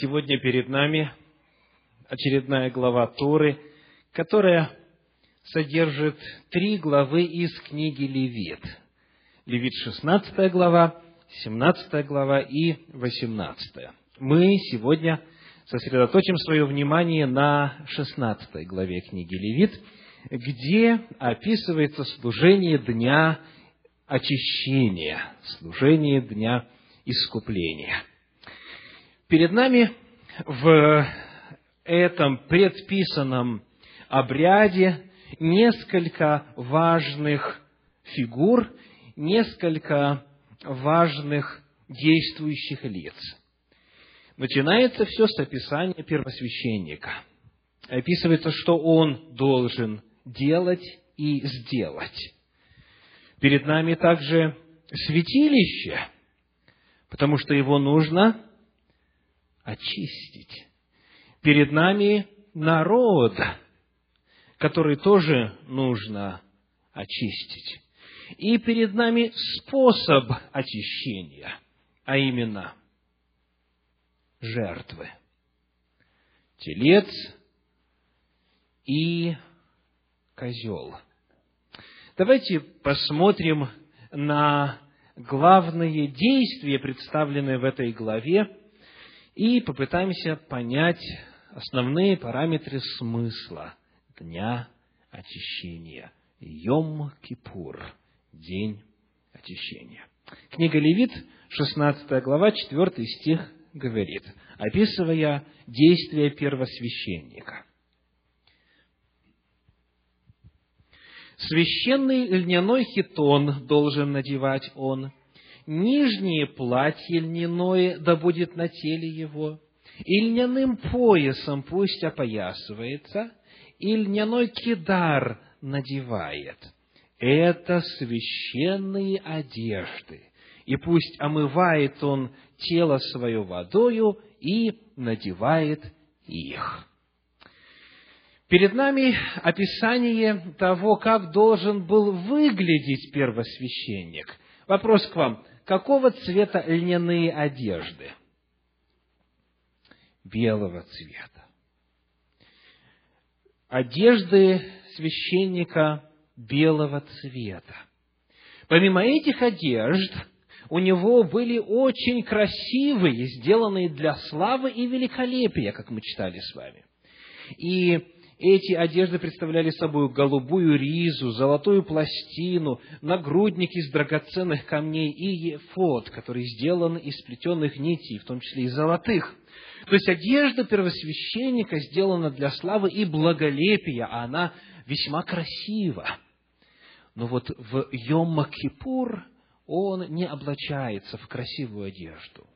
Сегодня перед нами очередная глава Торы, которая содержит три главы из книги Левит. Левит 16 глава, 17 глава и 18. Мы сегодня сосредоточим свое внимание на 16 главе книги Левит, где описывается служение Дня очищения, служение Дня искупления – Перед нами в этом предписанном обряде несколько важных фигур, несколько важных действующих лиц. Начинается все с описания первосвященника. Описывается, что он должен делать и сделать. Перед нами также святилище, потому что его нужно очистить. Перед нами народ, который тоже нужно очистить. И перед нами способ очищения, а именно жертвы. Телец и козел. Давайте посмотрим на главные действия, представленные в этой главе, и попытаемся понять основные параметры смысла Дня Очищения. Йом-Кипур, День Очищения. Книга Левит, 16 глава, 4 стих говорит, описывая действия первосвященника. Священный льняной хитон должен надевать он – нижнее платье льняное да будет на теле его, и льняным поясом пусть опоясывается, и льняной кидар надевает. Это священные одежды, и пусть омывает он тело свое водою и надевает их. Перед нами описание того, как должен был выглядеть первосвященник. Вопрос к вам какого цвета льняные одежды? Белого цвета. Одежды священника белого цвета. Помимо этих одежд, у него были очень красивые, сделанные для славы и великолепия, как мы читали с вами. И эти одежды представляли собой голубую ризу, золотую пластину, нагрудник из драгоценных камней и ефот, который сделан из сплетенных нитей, в том числе и золотых. То есть одежда первосвященника сделана для славы и благолепия, а она весьма красива. Но вот в Йом-Кипур он не облачается в красивую одежду.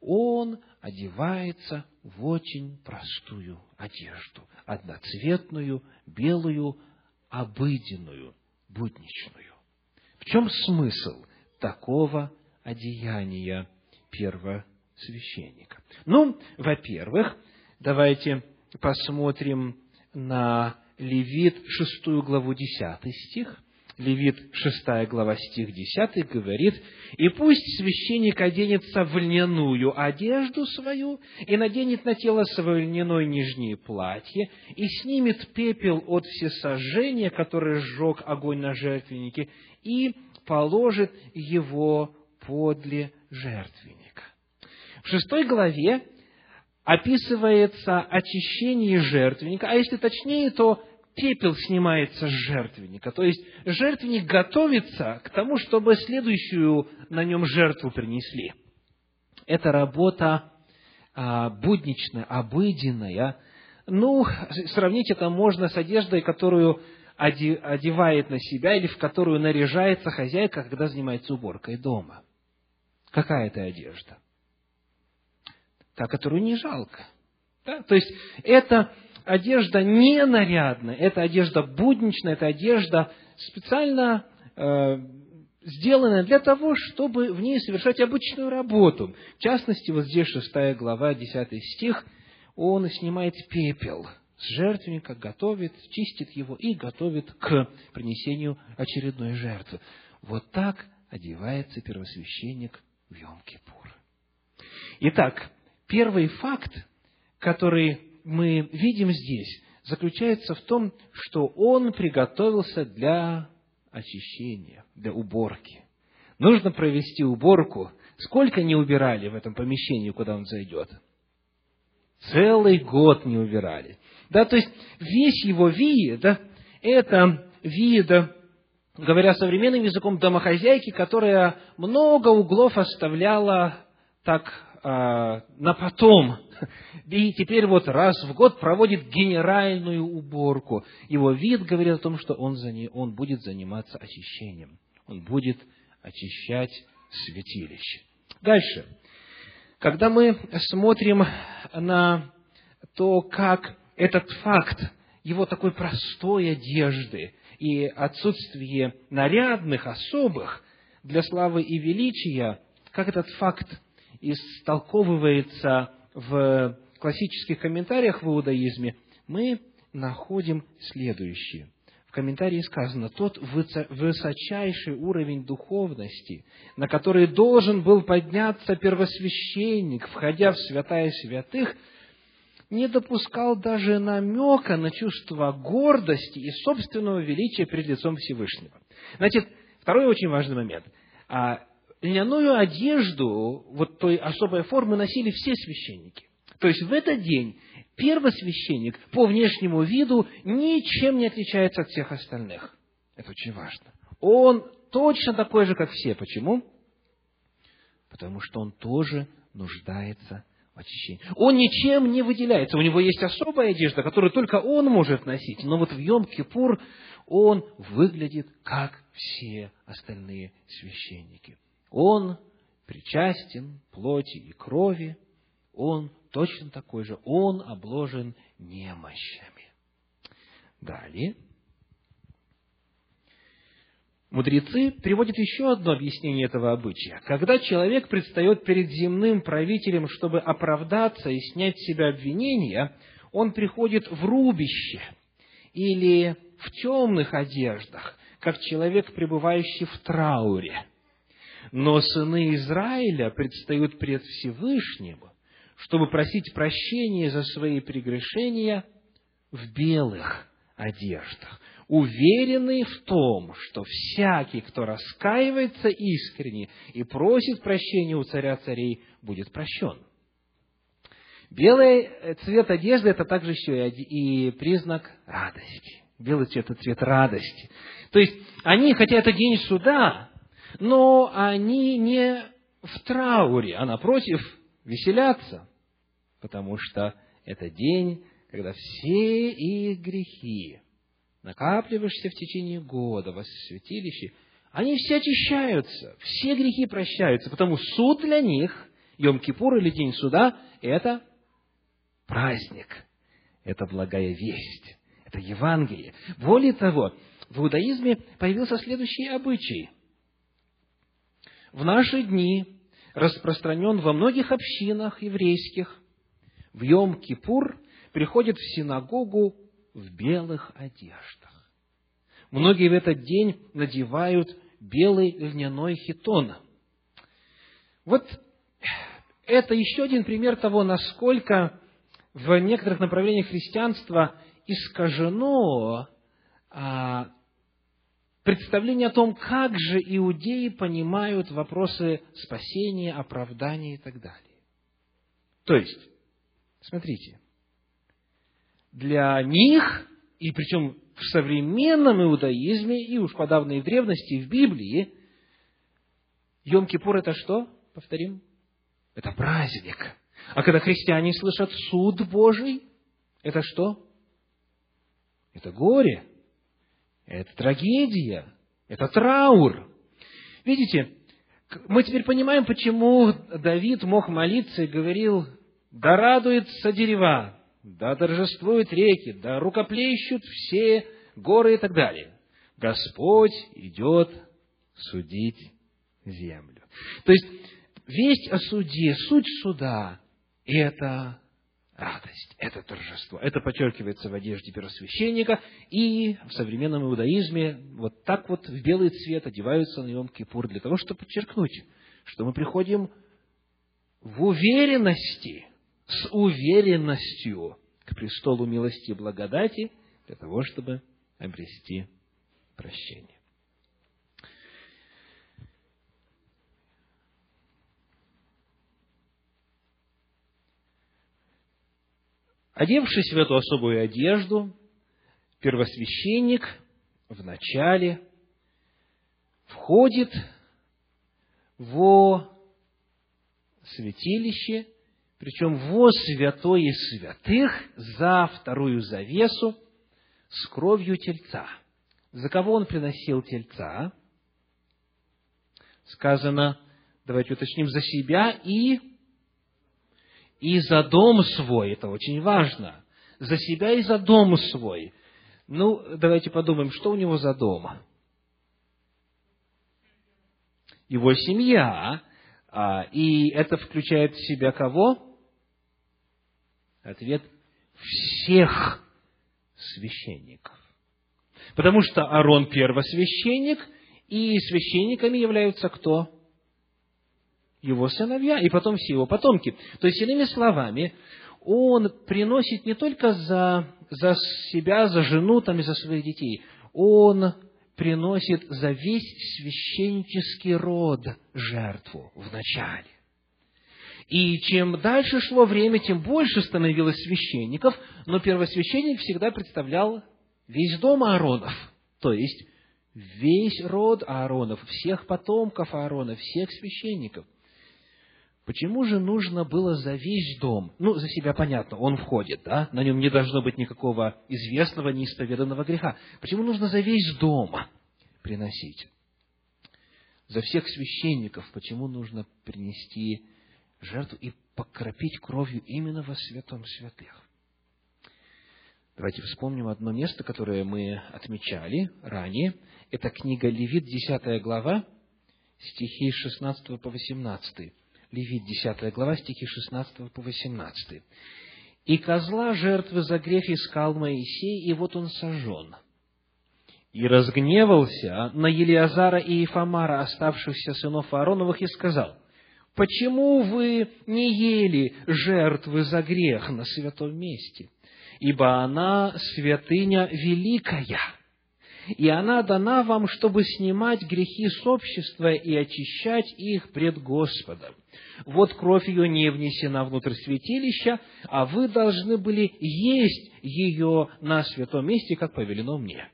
Он одевается в очень простую одежду, одноцветную, белую, обыденную, будничную. В чем смысл такого одеяния первосвященника? Ну, во-первых, давайте посмотрим на Левит, шестую главу, десятый стих – Левит 6 глава стих 10 говорит, «И пусть священник оденется в льняную одежду свою, и наденет на тело свое льняное нижнее платье, и снимет пепел от всесожжения, которое сжег огонь на жертвеннике, и положит его подле жертвенника». В шестой главе описывается очищение жертвенника, а если точнее, то пепел снимается с жертвенника. То есть жертвенник готовится к тому, чтобы следующую на нем жертву принесли. Это работа а, будничная, обыденная. Ну, сравнить это можно с одеждой, которую одевает на себя или в которую наряжается хозяйка, когда занимается уборкой дома. Какая это одежда? Та, которую не жалко. Да? То есть это одежда не нарядная, это одежда будничная, это одежда специально э, сделанная для того, чтобы в ней совершать обычную работу. В частности, вот здесь шестая глава, десятый стих, он снимает пепел с жертвенника, готовит, чистит его и готовит к принесению очередной жертвы. Вот так одевается первосвященник в Йом-Кипур. Итак, первый факт, который мы видим здесь, заключается в том, что он приготовился для очищения, для уборки. Нужно провести уборку. Сколько не убирали в этом помещении, куда он зайдет? Целый год не убирали. Да, то есть весь его вид, это вид, говоря современным языком, домохозяйки, которая много углов оставляла так а, на потом. И теперь вот раз в год проводит генеральную уборку. Его вид говорит о том, что он, за не, он будет заниматься очищением. Он будет очищать святилище. Дальше. Когда мы смотрим на то, как этот факт его такой простой одежды и отсутствие нарядных, особых для славы и величия, как этот факт истолковывается в классических комментариях в иудаизме, мы находим следующее. В комментарии сказано, тот высочайший уровень духовности, на который должен был подняться первосвященник, входя в святая святых, не допускал даже намека на чувство гордости и собственного величия перед лицом Всевышнего. Значит, второй очень важный момент. А, льняную одежду вот той особой формы носили все священники. То есть в этот день первосвященник по внешнему виду ничем не отличается от всех остальных. Это очень важно. Он точно такой же, как все. Почему? Потому что он тоже нуждается в очищении. Он ничем не выделяется. У него есть особая одежда, которую только он может носить. Но вот в Йом-Кипур он выглядит, как все остальные священники. Он причастен плоти и крови, он точно такой же, он обложен немощами. Далее. Мудрецы приводят еще одно объяснение этого обычая. Когда человек предстает перед земным правителем, чтобы оправдаться и снять с себя обвинения, он приходит в рубище или в темных одеждах, как человек, пребывающий в трауре – но сыны Израиля предстают пред Всевышним, чтобы просить прощения за свои прегрешения в белых одеждах, уверенные в том, что всякий, кто раскаивается искренне и просит прощения у царя царей, будет прощен. Белый цвет одежды – это также еще и признак радости. Белый цвет – это цвет радости. То есть, они, хотя это день суда, но они не в трауре, а напротив, веселятся, потому что это день, когда все их грехи, накапливаешься в течение года во святилище, они все очищаются, все грехи прощаются, потому суд для них, Йом-Кипур или День суда, это праздник, это благая весть, это Евангелие. Более того, в иудаизме появился следующий обычай – в наши дни распространен во многих общинах еврейских. В Йом-Кипур приходят в синагогу в белых одеждах. Многие в этот день надевают белый льняной хитон. Вот это еще один пример того, насколько в некоторых направлениях христианства искажено а, представление о том, как же иудеи понимают вопросы спасения, оправдания и так далее. То есть, смотрите, для них, и причем в современном иудаизме, и уж подавно и в древности, и в Библии, Йом-Кипур это что? Повторим. Это праздник. А когда христиане слышат суд Божий, это что? Это горе. Это трагедия, это траур. Видите, мы теперь понимаем, почему Давид мог молиться и говорил, да радуются дерева, да торжествуют реки, да рукоплещут все горы и так далее. Господь идет судить землю. То есть, весть о суде, суть суда – это радость, это торжество. Это подчеркивается в одежде первосвященника, и в современном иудаизме вот так вот в белый цвет одеваются на Йом-Кипур для того, чтобы подчеркнуть, что мы приходим в уверенности, с уверенностью к престолу милости и благодати для того, чтобы обрести прощение. Одевшись в эту особую одежду, первосвященник вначале входит во святилище, причем во святое святых за вторую завесу с кровью тельца. За кого он приносил тельца? Сказано, давайте уточним, за себя и, и за дом свой. Это очень важно. За себя и за дом свой. Ну, давайте подумаем, что у него за дом? Его семья. А, и это включает в себя кого? Ответ – всех священников. Потому что Аарон первосвященник, и священниками являются кто? Его сыновья, и потом все его потомки. То есть, иными словами, он приносит не только за, за себя, за жену там, и за своих детей, он приносит за весь священнический род жертву в начале. И чем дальше шло время, тем больше становилось священников, но первосвященник всегда представлял весь дом Ааронов, то есть весь род Ааронов, всех потомков Аарона, всех священников. Почему же нужно было за весь дом? Ну, за себя понятно, он входит, да? На нем не должно быть никакого известного, неисповеданного греха. Почему нужно за весь дом приносить? За всех священников почему нужно принести жертву и покропить кровью именно во святом святых? Давайте вспомним одно место, которое мы отмечали ранее. Это книга Левит, 10 глава, стихи 16 по 18. Левит, 10 глава, стихи 16 по 18. «И козла жертвы за грех искал Моисей, и вот он сожжен. И разгневался на Елиазара и Ефамара, оставшихся сынов Аароновых, и сказал, «Почему вы не ели жертвы за грех на святом месте? Ибо она святыня великая» и она дана вам, чтобы снимать грехи с общества и очищать их пред Господом. Вот кровь ее не внесена внутрь святилища, а вы должны были есть ее на святом месте, как повелено мне.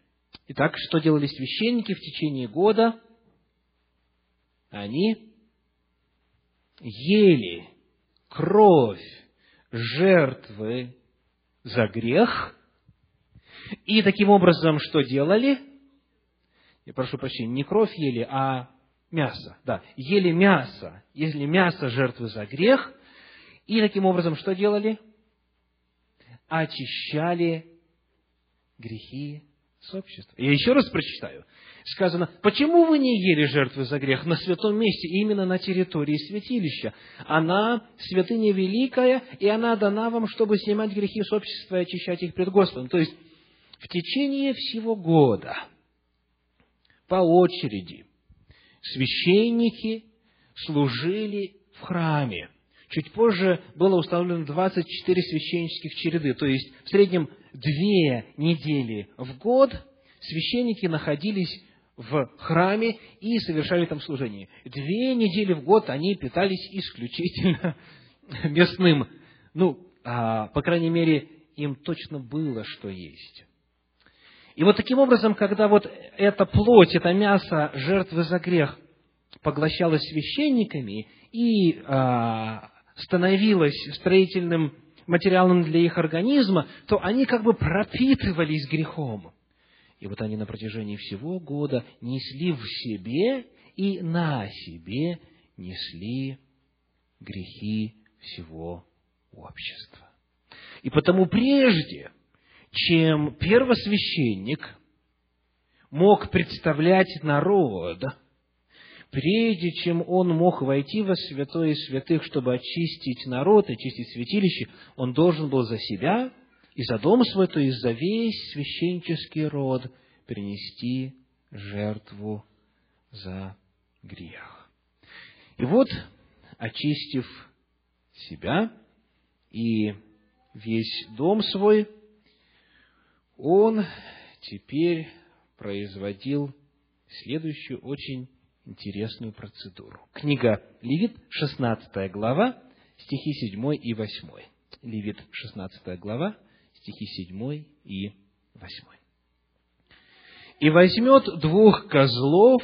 Итак, что делали священники в течение года? Они ели кровь жертвы за грех – и таким образом что делали? Я прошу прощения, не кровь ели, а мясо. Да, ели мясо, ели мясо жертвы за грех. И таким образом что делали? Очищали грехи с общества. Я еще раз прочитаю. Сказано, почему вы не ели жертвы за грех на святом месте, именно на территории святилища? Она святыня великая, и она дана вам, чтобы снимать грехи с общества и очищать их пред Господом. То есть, в течение всего года по очереди священники служили в храме. Чуть позже было установлено 24 священнических череды, то есть в среднем две недели в год священники находились в храме и совершали там служение. Две недели в год они питались исключительно местным. Ну, а, по крайней мере, им точно было что есть. И вот таким образом, когда вот эта плоть, это мясо жертвы за грех поглощалось священниками и а, становилось строительным материалом для их организма, то они как бы пропитывались грехом. И вот они на протяжении всего года несли в себе и на себе несли грехи всего общества. И потому прежде, чем первосвященник мог представлять народ, прежде чем он мог войти во святое святых, чтобы очистить народ, очистить святилище, он должен был за себя и за дом свой, то есть за весь священнический род принести жертву за грех. И вот, очистив себя и весь дом свой, он теперь производил следующую очень интересную процедуру. Книга Левит, 16 глава, стихи 7 и 8. Левит, 16 глава, стихи 7 и 8. «И возьмет двух козлов,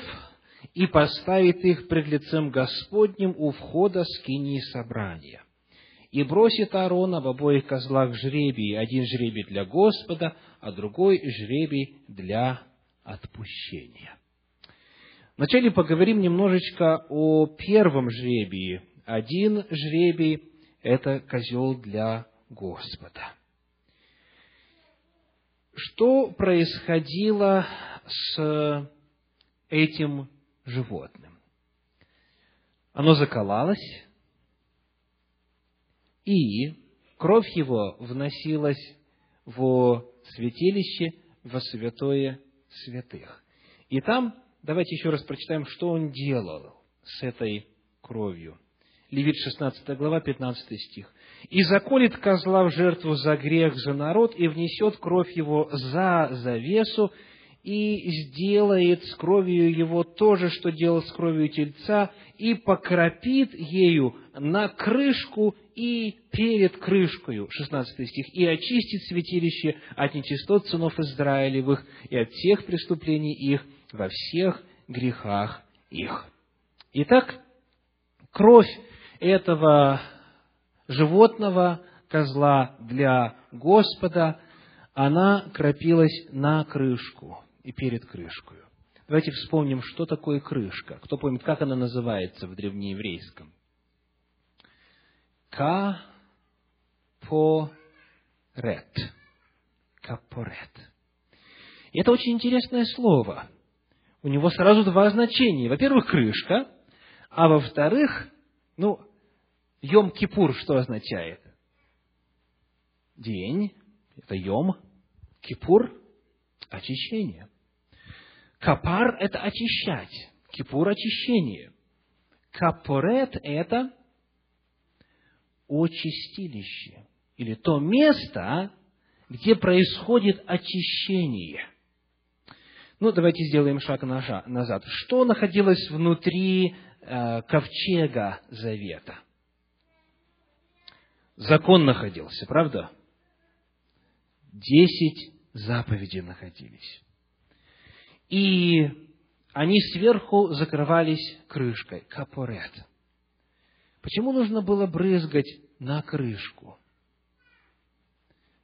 и поставит их пред лицем Господним у входа скинии собрания. И бросит Аарона в обоих козлах жребий, один жребий для Господа, а другой жребий для отпущения. Вначале поговорим немножечко о первом жребии. Один жребий – это козел для Господа. Что происходило с этим животным? Оно заколалось, и кровь его вносилась в святилище, во святое святых. И там, давайте еще раз прочитаем, что он делал с этой кровью. Левит 16 глава, 15 стих. «И заколет козла в жертву за грех за народ, и внесет кровь его за завесу, и сделает с кровью его то же, что делал с кровью тельца, и покропит ею на крышку и перед крышкою, 16 стих, и очистит святилище от нечистот сынов Израилевых и от всех преступлений их во всех грехах их. Итак, кровь этого животного, козла для Господа, она кропилась на крышку и перед крышкой. Давайте вспомним, что такое крышка. Кто помнит, как она называется в древнееврейском? Капорет. Капорет. И это очень интересное слово. У него сразу два значения. Во-первых, крышка, а во-вторых, ну, Йом-Кипур что означает? День, это Йом, Кипур – очищение. Капар – это очищать, Кипур – очищение. Капорет – это очистилище, или то место, где происходит очищение. Ну, давайте сделаем шаг назад. Что находилось внутри э, ковчега завета? Закон находился, правда? Десять заповедей находились. И они сверху закрывались крышкой, капорет. Почему нужно было брызгать на крышку?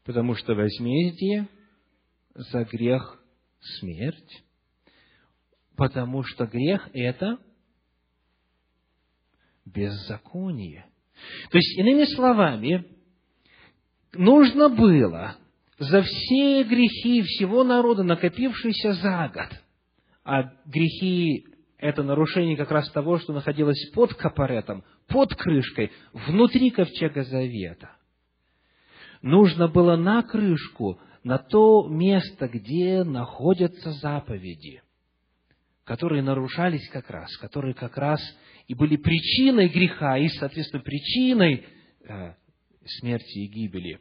Потому что возмездие за грех – смерть. Потому что грех – это беззаконие. То есть, иными словами, нужно было за все грехи всего народа, накопившиеся за год, а грехи – это нарушение как раз того, что находилось под капаретом, под крышкой, внутри ковчега завета. Нужно было на крышку, на то место, где находятся заповеди, которые нарушались как раз, которые как раз и были причиной греха, и, соответственно, причиной э, смерти и гибели.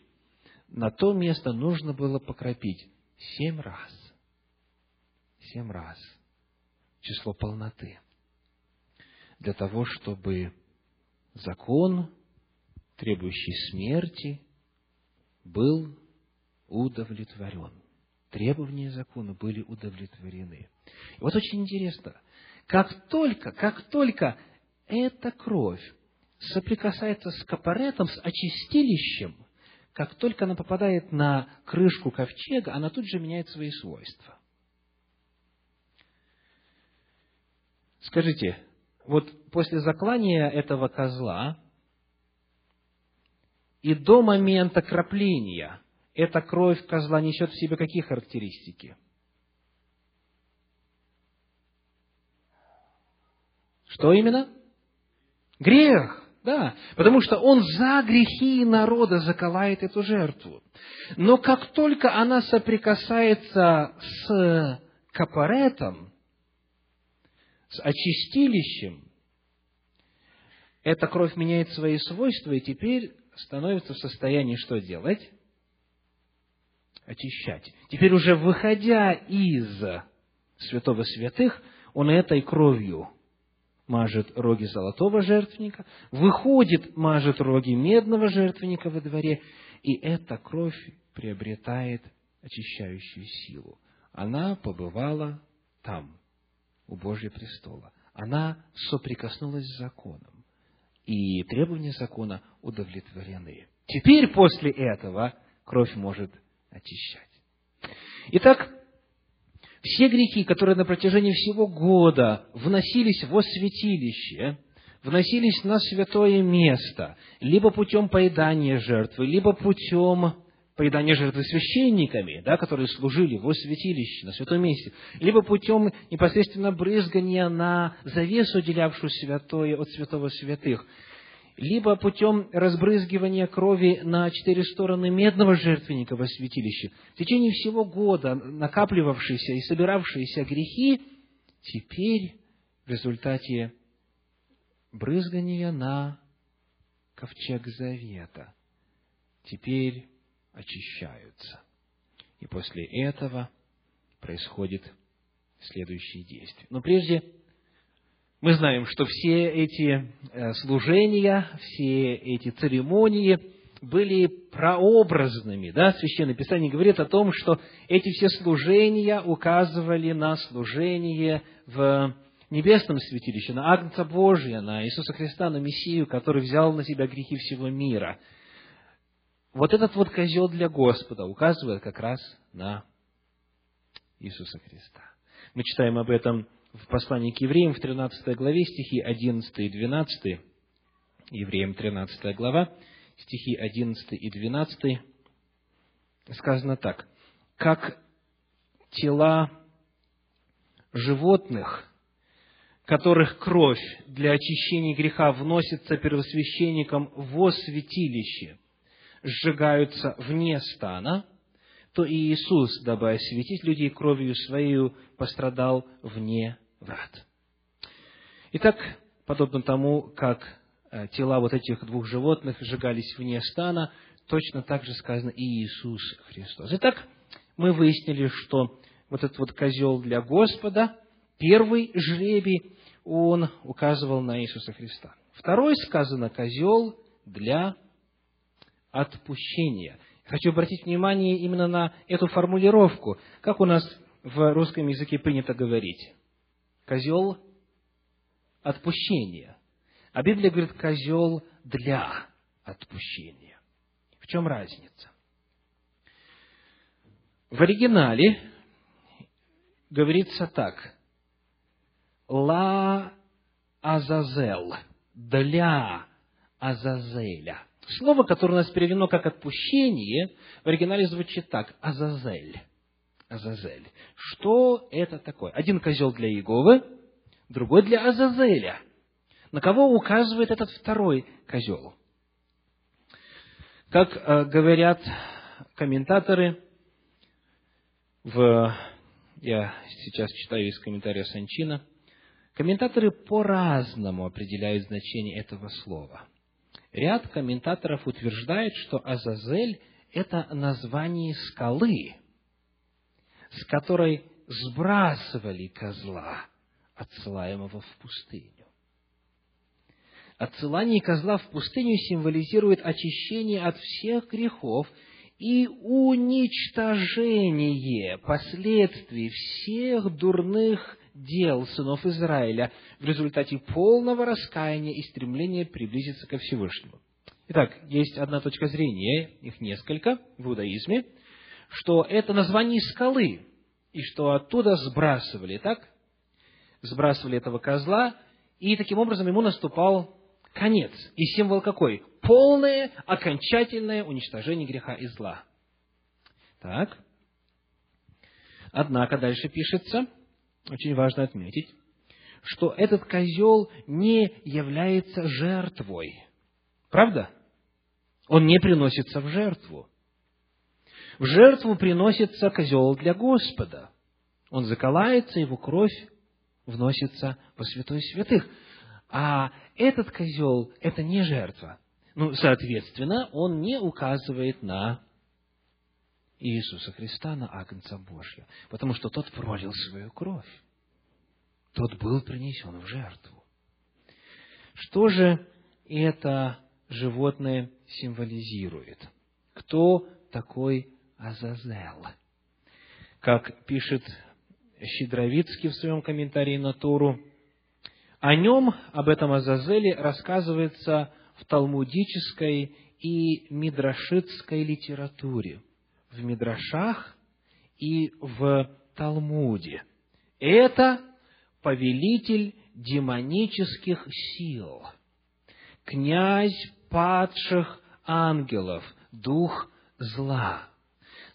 На то место нужно было покропить семь раз. Семь раз. Число полноты. Для того, чтобы закон, требующий смерти, был удовлетворен. Требования закона были удовлетворены. И вот очень интересно, как только, как только эта кровь соприкасается с капаретом, с очистилищем, как только она попадает на крышку ковчега, она тут же меняет свои свойства. Скажите, вот после заклания этого козла и до момента кропления эта кровь козла несет в себе какие характеристики? Что именно? Грех. Да, потому что он за грехи народа заколает эту жертву. Но как только она соприкасается с капаретом, с очистилищем, эта кровь меняет свои свойства, и теперь становится в состоянии что делать? Очищать. Теперь уже выходя из святого святых, он этой кровью мажет роги золотого жертвенника, выходит, мажет роги медного жертвенника во дворе, и эта кровь приобретает очищающую силу. Она побывала там, у Божьего престола. Она соприкоснулась с законом. И требования закона удовлетворены. Теперь после этого кровь может очищать. Итак, все грехи, которые на протяжении всего года вносились во святилище, вносились на святое место, либо путем поедания жертвы, либо путем поедания жертвы священниками, да, которые служили во святилище, на святом месте, либо путем непосредственно брызгания на завесу, отделявшую святое от святого святых, либо путем разбрызгивания крови на четыре стороны медного жертвенника во святилище, в течение всего года накапливавшиеся и собиравшиеся грехи, теперь в результате брызгания на ковчег завета, теперь очищаются. И после этого происходит следующие действия. Но прежде мы знаем, что все эти э, служения, все эти церемонии были прообразными. Да? Священное Писание говорит о том, что эти все служения указывали на служение в небесном святилище, на Агнца Божия, на Иисуса Христа, на Мессию, который взял на себя грехи всего мира. Вот этот вот козел для Господа указывает как раз на Иисуса Христа. Мы читаем об этом в послании к евреям в 13 главе, стихи 11 и 12, евреям 13 глава, стихи 11 и 12, сказано так. «Как тела животных, которых кровь для очищения греха вносится первосвященником во святилище, сжигаются вне стана, то и Иисус, дабы осветить людей кровью Своей, пострадал вне врат. Итак, подобно тому, как э, тела вот этих двух животных сжигались вне стана, точно так же сказано и Иисус Христос. Итак, мы выяснили, что вот этот вот козел для Господа, первый жребий, он указывал на Иисуса Христа. Второй сказано козел для отпущения. Хочу обратить внимание именно на эту формулировку. Как у нас в русском языке принято говорить? Козел отпущения. А Библия говорит козел для отпущения. В чем разница? В оригинале говорится так. Ла Азазел. Для Азазеля. Слово, которое у нас переведено как отпущение, в оригинале звучит так. Азазель. Азазель. Что это такое? Один козел для Иеговы, другой для Азазеля. На кого указывает этот второй козел? Как э, говорят комментаторы, в, я сейчас читаю из комментария Санчина, комментаторы по-разному определяют значение этого слова. Ряд комментаторов утверждает, что Азазель – это название скалы – с которой сбрасывали козла, отсылаемого в пустыню. Отсылание козла в пустыню символизирует очищение от всех грехов и уничтожение последствий всех дурных дел сынов Израиля в результате полного раскаяния и стремления приблизиться ко Всевышнему. Итак, есть одна точка зрения, их несколько в иудаизме, что это название скалы, и что оттуда сбрасывали, так? Сбрасывали этого козла, и таким образом ему наступал конец. И символ какой? Полное, окончательное уничтожение греха и зла. Так. Однако дальше пишется, очень важно отметить, что этот козел не является жертвой. Правда? Он не приносится в жертву. В жертву приносится козел для Господа. Он заколается, его кровь вносится во святой святых. А этот козел – это не жертва. Ну, соответственно, он не указывает на Иисуса Христа, на Агнца Божьего, потому что тот пролил свою кровь. Тот был принесен в жертву. Что же это животное символизирует? Кто такой Азазел? Как пишет Щедровицкий в своем комментарии на Тору, о нем, об этом Азазеле, рассказывается в талмудической и мидрашитской литературе, в мидрашах и в Талмуде. Это повелитель демонических сил, князь падших ангелов, дух зла.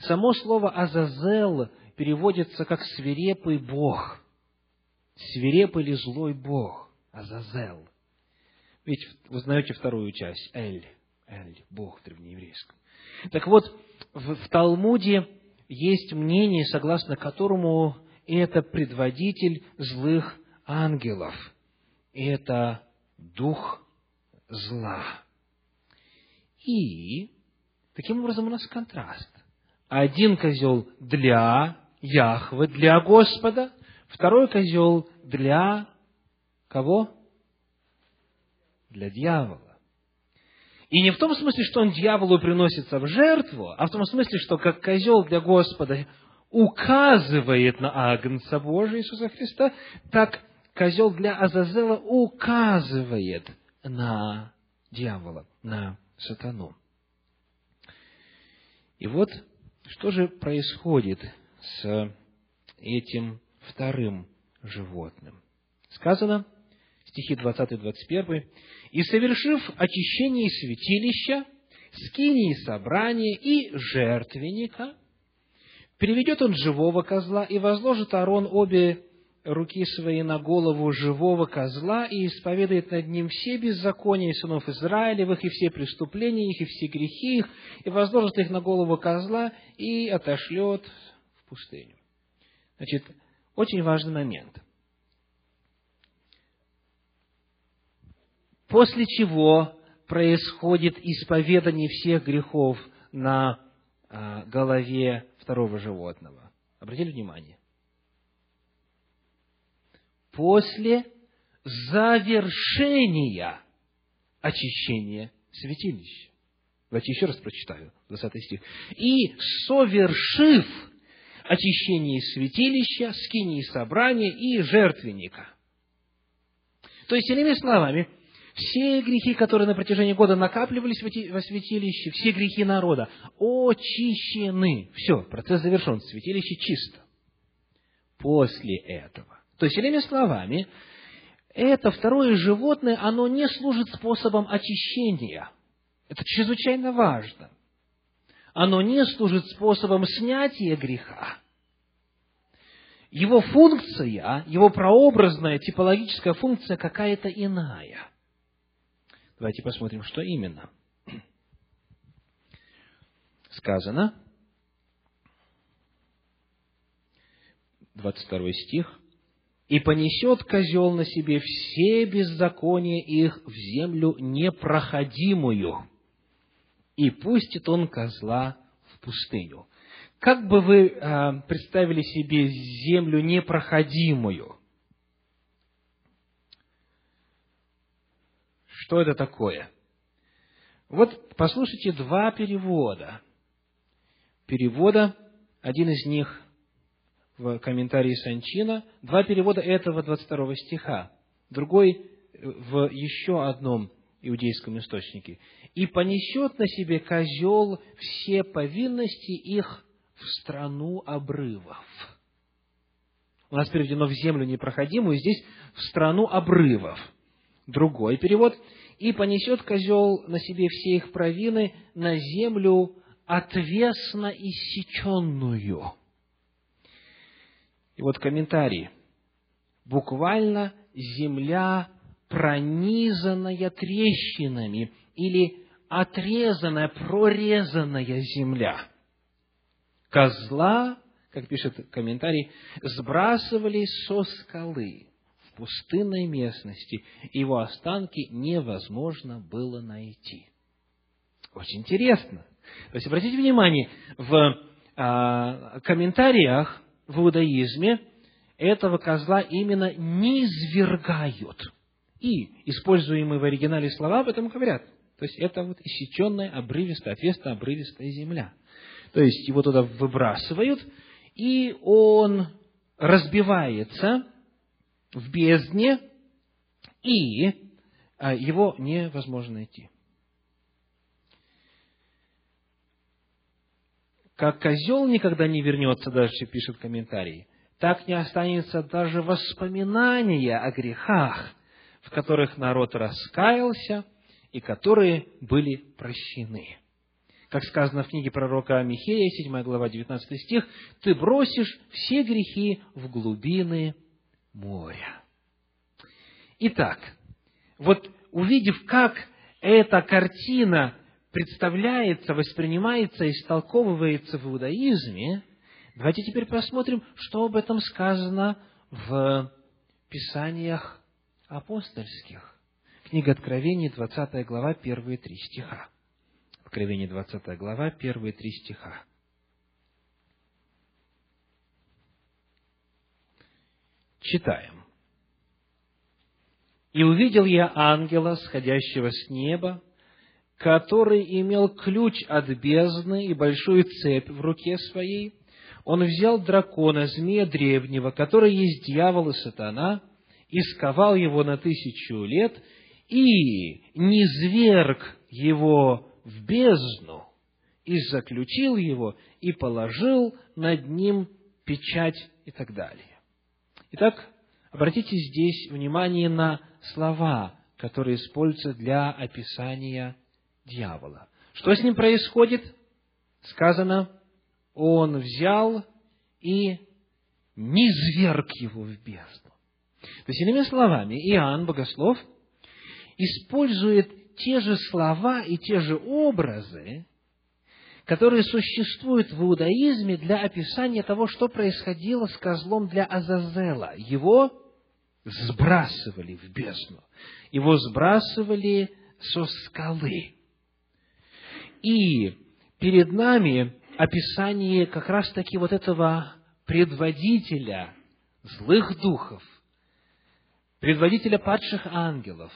Само слово «азазел» переводится как «свирепый бог», свирепый или злой бог, Азазел. Ведь вы знаете вторую часть, Эль, Эль, бог в древнееврейском. Так вот, в, в Талмуде есть мнение, согласно которому это предводитель злых ангелов. Это дух зла. И таким образом у нас контраст. Один козел для Яхвы, для Господа, второй козел для кого? Для дьявола. И не в том смысле, что он дьяволу приносится в жертву, а в том смысле, что как козел для Господа указывает на Агнца Божия Иисуса Христа, так козел для Азазела указывает на дьявола, на сатану. И вот, что же происходит с этим вторым животным? Сказано, стихи 20-21, «И совершив очищение святилища, скинии собрания и жертвенника, приведет он живого козла, и возложит Аарон обе руки свои на голову живого козла и исповедает над ним все беззакония сынов Израилевых, и все преступления их, и все грехи их, и возложит их на голову козла и отошлет в пустыню. Значит, очень важный момент. После чего происходит исповедание всех грехов на а, голове второго животного. Обратили внимание? После завершения очищения святилища. Давайте еще раз прочитаю, 20 стих. «И, совершив очищение святилища, скинии собрания и жертвенника». То есть, иными словами, все грехи, которые на протяжении года накапливались во святилище, все грехи народа, очищены. Все, процесс завершен, святилище чисто. После этого то есть, иными словами, это второе животное, оно не служит способом очищения. Это чрезвычайно важно. Оно не служит способом снятия греха. Его функция, его прообразная, типологическая функция какая-то иная. Давайте посмотрим, что именно. Сказано, 22 стих, и понесет козел на себе все беззакония их в землю непроходимую, и пустит он козла в пустыню. Как бы вы э, представили себе землю непроходимую? Что это такое? Вот послушайте два перевода. Перевода, один из них в комментарии Санчина, два перевода этого 22 стиха, другой э, в еще одном иудейском источнике. «И понесет на себе козел все повинности их в страну обрывов». У нас переведено в землю непроходимую, здесь в страну обрывов. Другой перевод. «И понесет козел на себе все их провины на землю отвесно иссеченную». И вот комментарий. Буквально земля, пронизанная трещинами, или отрезанная, прорезанная земля. Козла, как пишет комментарий, сбрасывали со скалы в пустынной местности, его останки невозможно было найти. Очень интересно. То есть, обратите внимание, в а, комментариях в иудаизме этого козла именно низвергают. И используемые в оригинале слова об этом говорят. То есть, это вот иссеченная, обрывистая, ответственная, обрывистая земля. То есть, его туда выбрасывают, и он разбивается в бездне, и а, его невозможно найти. Как козел никогда не вернется, дальше пишет комментарий, так не останется даже воспоминания о грехах, в которых народ раскаялся и которые были прощены. Как сказано в книге пророка Михея, 7 глава, 19 стих, «Ты бросишь все грехи в глубины моря». Итак, вот увидев, как эта картина представляется, воспринимается, истолковывается в иудаизме, давайте теперь посмотрим, что об этом сказано в Писаниях апостольских. Книга Откровений, 20 глава, первые три стиха. Откровение, 20 глава, первые три стиха. Читаем. «И увидел я ангела, сходящего с неба, который имел ключ от бездны и большую цепь в руке своей. Он взял дракона, змея древнего, который есть дьявол и сатана, и сковал его на тысячу лет, и низверг его в бездну, и заключил его, и положил над ним печать и так далее. Итак, обратите здесь внимание на слова, которые используются для описания дьявола. Что с ним происходит? Сказано, он взял и низверг его в бездну. То есть, иными словами, Иоанн, богослов, использует те же слова и те же образы, которые существуют в иудаизме для описания того, что происходило с козлом для Азазела. Его сбрасывали в бездну. Его сбрасывали со скалы. И перед нами описание как раз-таки вот этого предводителя злых духов, предводителя падших ангелов,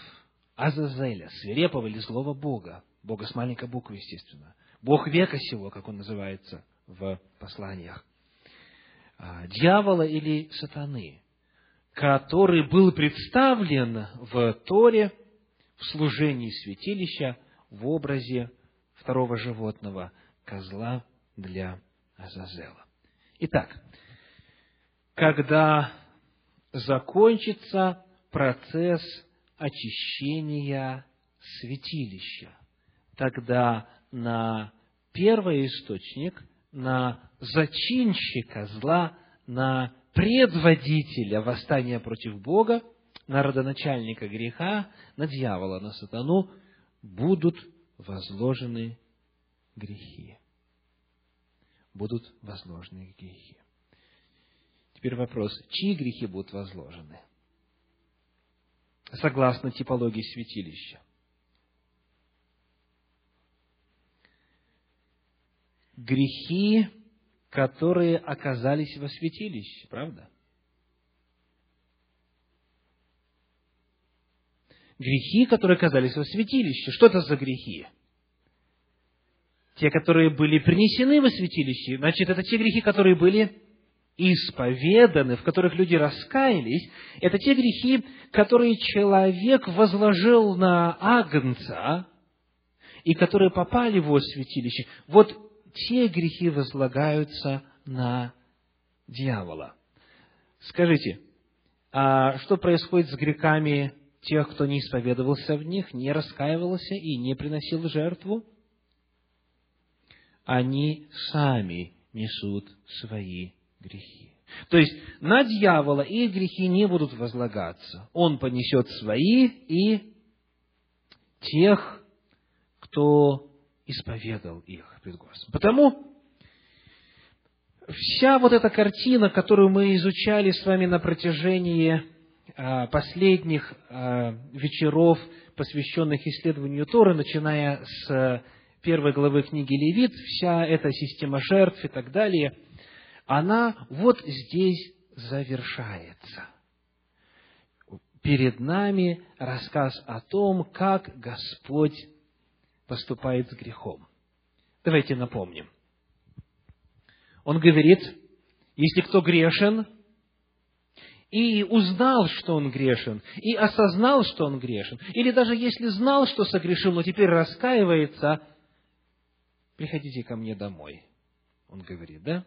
Азазеля, свирепого или злого Бога, Бога с маленькой буквы, естественно, Бог века сего, как он называется в посланиях, а, дьявола или сатаны, который был представлен в Торе в служении святилища в образе второго животного, козла для Азазела. Итак, когда закончится процесс очищения святилища, тогда на первый источник, на зачинщика зла, на предводителя восстания против Бога, на родоначальника греха, на дьявола, на сатану будут возложены грехи. Будут возложены грехи. Теперь вопрос, чьи грехи будут возложены? Согласно типологии святилища. Грехи, которые оказались во святилище, правда? Грехи, которые оказались во святилище. Что это за грехи? Те, которые были принесены во святилище, значит, это те грехи, которые были исповеданы, в которых люди раскаялись, это те грехи, которые человек возложил на Агнца, и которые попали в его святилище. Вот те грехи возлагаются на дьявола. Скажите, а что происходит с грехами тех, кто не исповедовался в них, не раскаивался и не приносил жертву, они сами несут свои грехи. То есть на дьявола их грехи не будут возлагаться. Он понесет свои и тех, кто исповедал их пред Господом. Потому вся вот эта картина, которую мы изучали с вами на протяжении последних а, вечеров, посвященных исследованию Торы, начиная с первой главы книги Левит, вся эта система жертв и так далее, она вот здесь завершается. Перед нами рассказ о том, как Господь поступает с грехом. Давайте напомним. Он говорит, если кто грешен, и узнал, что он грешен, и осознал, что он грешен, или даже если знал, что согрешил, но теперь раскаивается, приходите ко мне домой. Он говорит, да?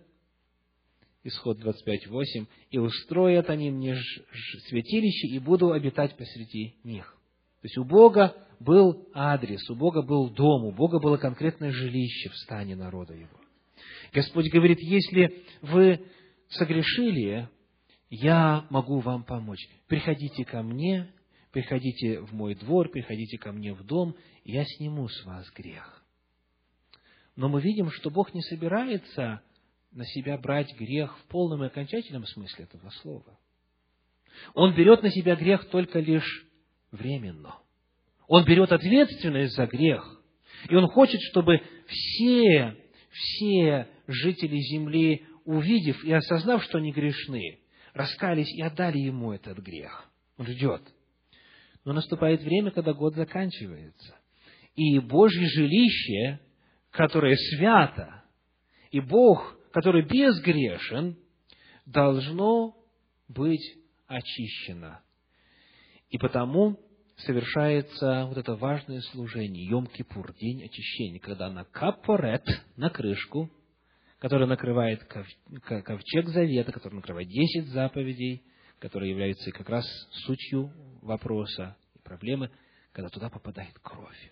Исход 25.8. «И устроят они мне святилище, и буду обитать посреди них». То есть у Бога был адрес, у Бога был дом, у Бога было конкретное жилище в стане народа Его. Господь говорит, если вы согрешили, я могу вам помочь. Приходите ко мне, приходите в мой двор, приходите ко мне в дом, я сниму с вас грех. Но мы видим, что Бог не собирается на себя брать грех в полном и окончательном смысле этого слова. Он берет на себя грех только лишь временно. Он берет ответственность за грех. И он хочет, чтобы все, все жители земли, увидев и осознав, что они грешны, раскались и отдали ему этот грех. Он ждет. Но наступает время, когда год заканчивается. И Божье жилище, которое свято, и Бог, который безгрешен, должно быть очищено. И потому совершается вот это важное служение, Йом-Кипур, день очищения, когда на капорет, на крышку, которая накрывает ковчег завета, который накрывает десять заповедей, которые являются как раз сутью вопроса и проблемы, когда туда попадает кровь.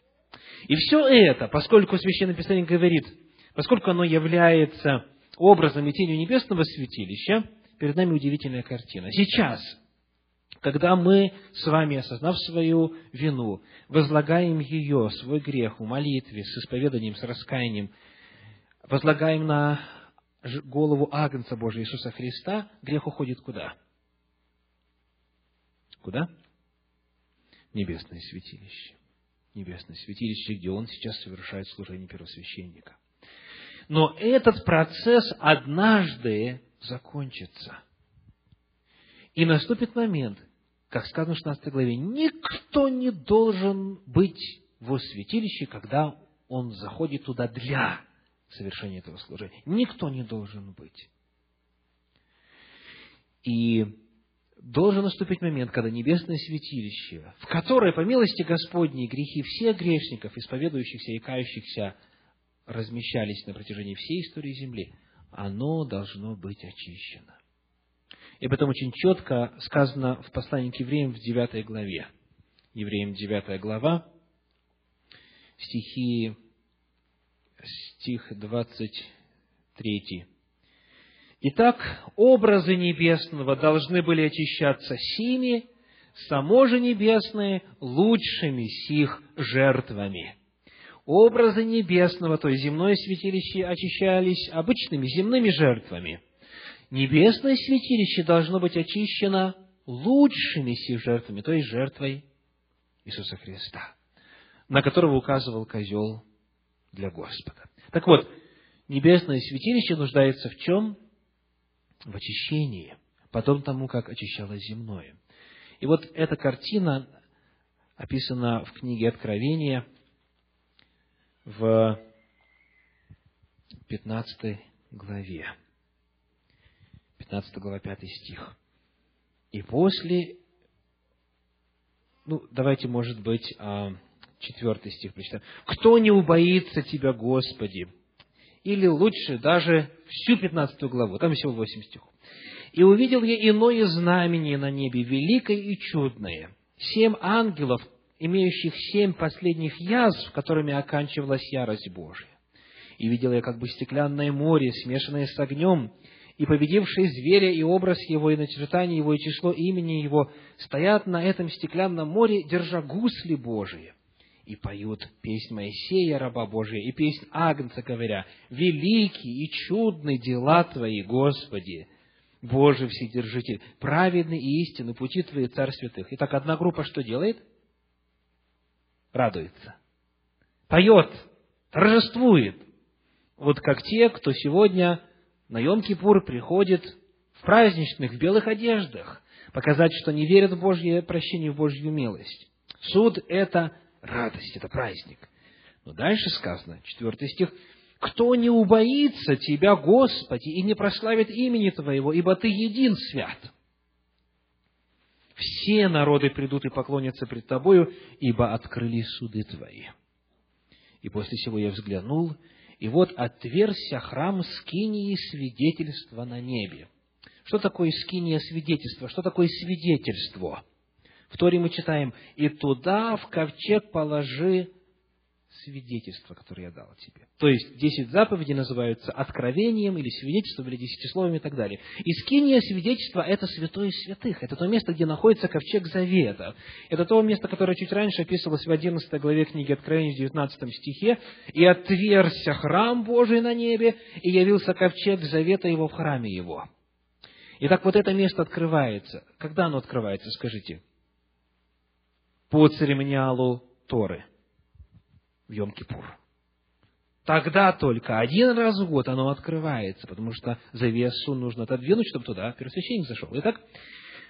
И все это, поскольку Священное Писание говорит, поскольку оно является образом и тенью небесного святилища, перед нами удивительная картина. Сейчас, когда мы с вами, осознав свою вину, возлагаем ее, свой грех в молитве, с исповеданием, с раскаянием, возлагаем на голову Агнца Божия Иисуса Христа, грех уходит куда? Куда? Небесное святилище. Небесное святилище, где он сейчас совершает служение первосвященника. Но этот процесс однажды закончится. И наступит момент, как сказано в 16 главе, никто не должен быть в святилище, когда он заходит туда для совершения этого служения. Никто не должен быть. И должен наступить момент, когда небесное святилище, в которое, по милости Господней, грехи всех грешников, исповедующихся и кающихся, размещались на протяжении всей истории Земли, оно должно быть очищено. И об этом очень четко сказано в послании к евреям в 9 главе. Евреям 9 глава, стихи стих 23. Итак, образы небесного должны были очищаться сими, само же небесное лучшими сих жертвами. Образы небесного, то есть земное святилище, очищались обычными земными жертвами. Небесное святилище должно быть очищено лучшими сих жертвами, то есть жертвой Иисуса Христа, на которого указывал козел для Господа. Так вот, небесное святилище нуждается в чем? В очищении, потом тому, как очищалось земное. И вот эта картина описана в книге Откровения в 15 главе. 15 глава, 5 стих. И после, ну, давайте, может быть, а, четвертый стих прочитаем. «Кто не убоится Тебя, Господи?» Или лучше даже всю пятнадцатую главу, там всего восемь стихов. «И увидел я иное знамение на небе, великое и чудное. Семь ангелов, имеющих семь последних язв, которыми оканчивалась ярость Божия. И видел я как бы стеклянное море, смешанное с огнем, и победивший зверя и образ его, и начертание его, и число имени его, стоят на этом стеклянном море, держа гусли Божии и поют песнь Моисея, раба Божия, и песнь Агнца, говоря, «Великие и чудные дела Твои, Господи, Боже Вседержитель, праведны и истинны пути Твои, Царь Святых». Итак, одна группа что делает? Радуется. Поет. торжествует. Вот как те, кто сегодня на Йом-Кипур приходит в праздничных, в белых одеждах, показать, что не верят в Божье прощение, в Божью милость. Суд – это радость, это праздник. Но дальше сказано, четвертый стих, «Кто не убоится Тебя, Господи, и не прославит имени Твоего, ибо Ты един свят». Все народы придут и поклонятся пред Тобою, ибо открыли суды Твои. И после всего я взглянул, и вот отверся храм скинии свидетельства на небе. Что такое скиния свидетельства? Что такое свидетельство? В Торе мы читаем, «И туда в ковчег положи свидетельство, которое я дал тебе». То есть, десять заповедей называются откровением или свидетельством, или десятисловием и так далее. И скиния свидетельства – это святое святых. Это то место, где находится ковчег завета. Это то место, которое чуть раньше описывалось в 11 главе книги Откровения, в 19 стихе. «И отверся храм Божий на небе, и явился ковчег завета его в храме его». Итак, вот это место открывается. Когда оно открывается, скажите? По церемониалу Торы в Йом-Кипур. Тогда только один раз в год оно открывается, потому что завесу нужно отодвинуть, чтобы туда первосвященник зашел. Итак,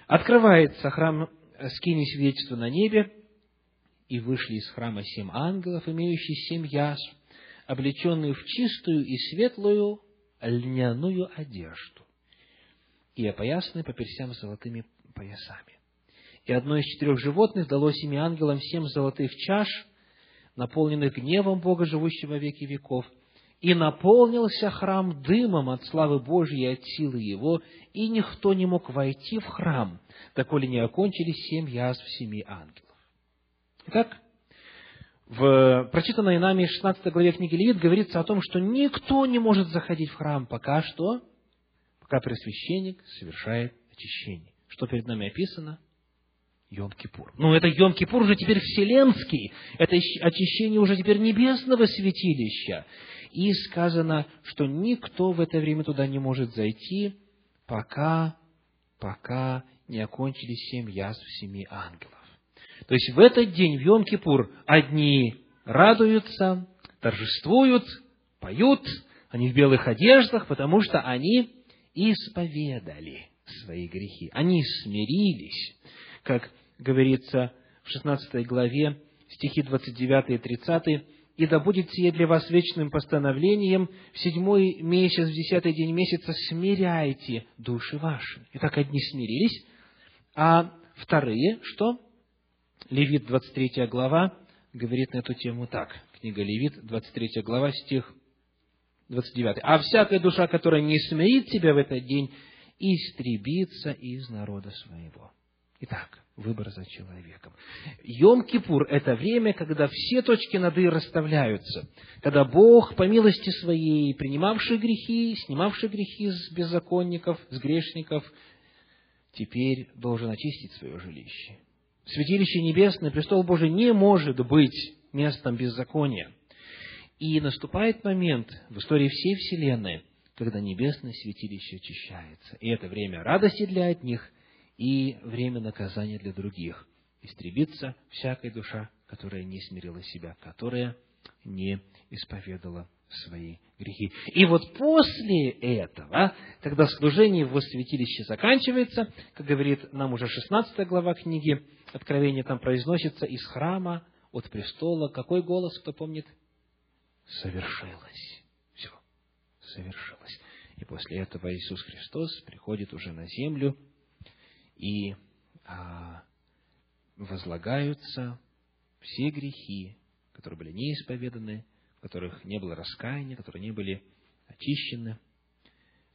открывается храм скини свидетельства на небе, и вышли из храма семь ангелов, имеющие семь язв, облеченные в чистую и светлую льняную одежду и опоясаны по персям золотыми поясами. И одно из четырех животных дало семи ангелам семь золотых чаш, наполненных гневом Бога, живущего веки веков, и наполнился храм дымом от славы Божьей от силы Его, и никто не мог войти в храм, доколе не окончились семь язв семи ангелов. Итак, в прочитанной нами 16 главе книги Левит говорится о том, что никто не может заходить в храм, пока что пока пресвященник совершает очищение. Что перед нами описано? Йом-Кипур. Но это Йом-Кипур уже теперь вселенский. Это очищение уже теперь небесного святилища. И сказано, что никто в это время туда не может зайти, пока, пока не окончились семь язв семи ангелов. То есть в этот день, в Йом-Кипур, одни радуются, торжествуют, поют, они в белых одеждах, потому что они исповедали свои грехи. Они смирились, как говорится в 16 главе, стихи 29 и 30, «И да будет сие для вас вечным постановлением, в седьмой месяц, в десятый день месяца смиряйте души ваши». Итак, одни смирились, а вторые, что? Левит, 23 глава, говорит на эту тему так. Книга Левит, 23 глава, стих 29. «А всякая душа, которая не смирит себя в этот день, истребится из народа своего». Итак, выбор за человеком. Йом-Кипур – это время, когда все точки над «и» расставляются, когда Бог, по милости Своей, принимавший грехи, снимавший грехи с беззаконников, с грешников, теперь должен очистить свое жилище. Святилище Небесное, престол Божий не может быть местом беззакония. И наступает момент в истории всей Вселенной, когда небесное святилище очищается. И это время радости для одних и время наказания для других. Истребится всякая душа, которая не смирила себя, которая не исповедала свои грехи. И вот после этого, когда служение в святилище заканчивается, как говорит нам уже 16 глава книги Откровения, там произносится из храма, от престола, какой голос, кто помнит? совершилось. Все, совершилось. И после этого Иисус Христос приходит уже на землю, и а, возлагаются все грехи, которые были неисповеданы, в которых не было раскаяния, которые не были очищены,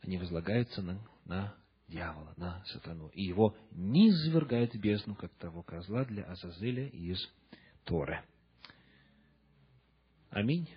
они возлагаются на, на дьявола, на сатану. И его не извергают в бездну, как того козла для Азазеля из Торы. Аминь.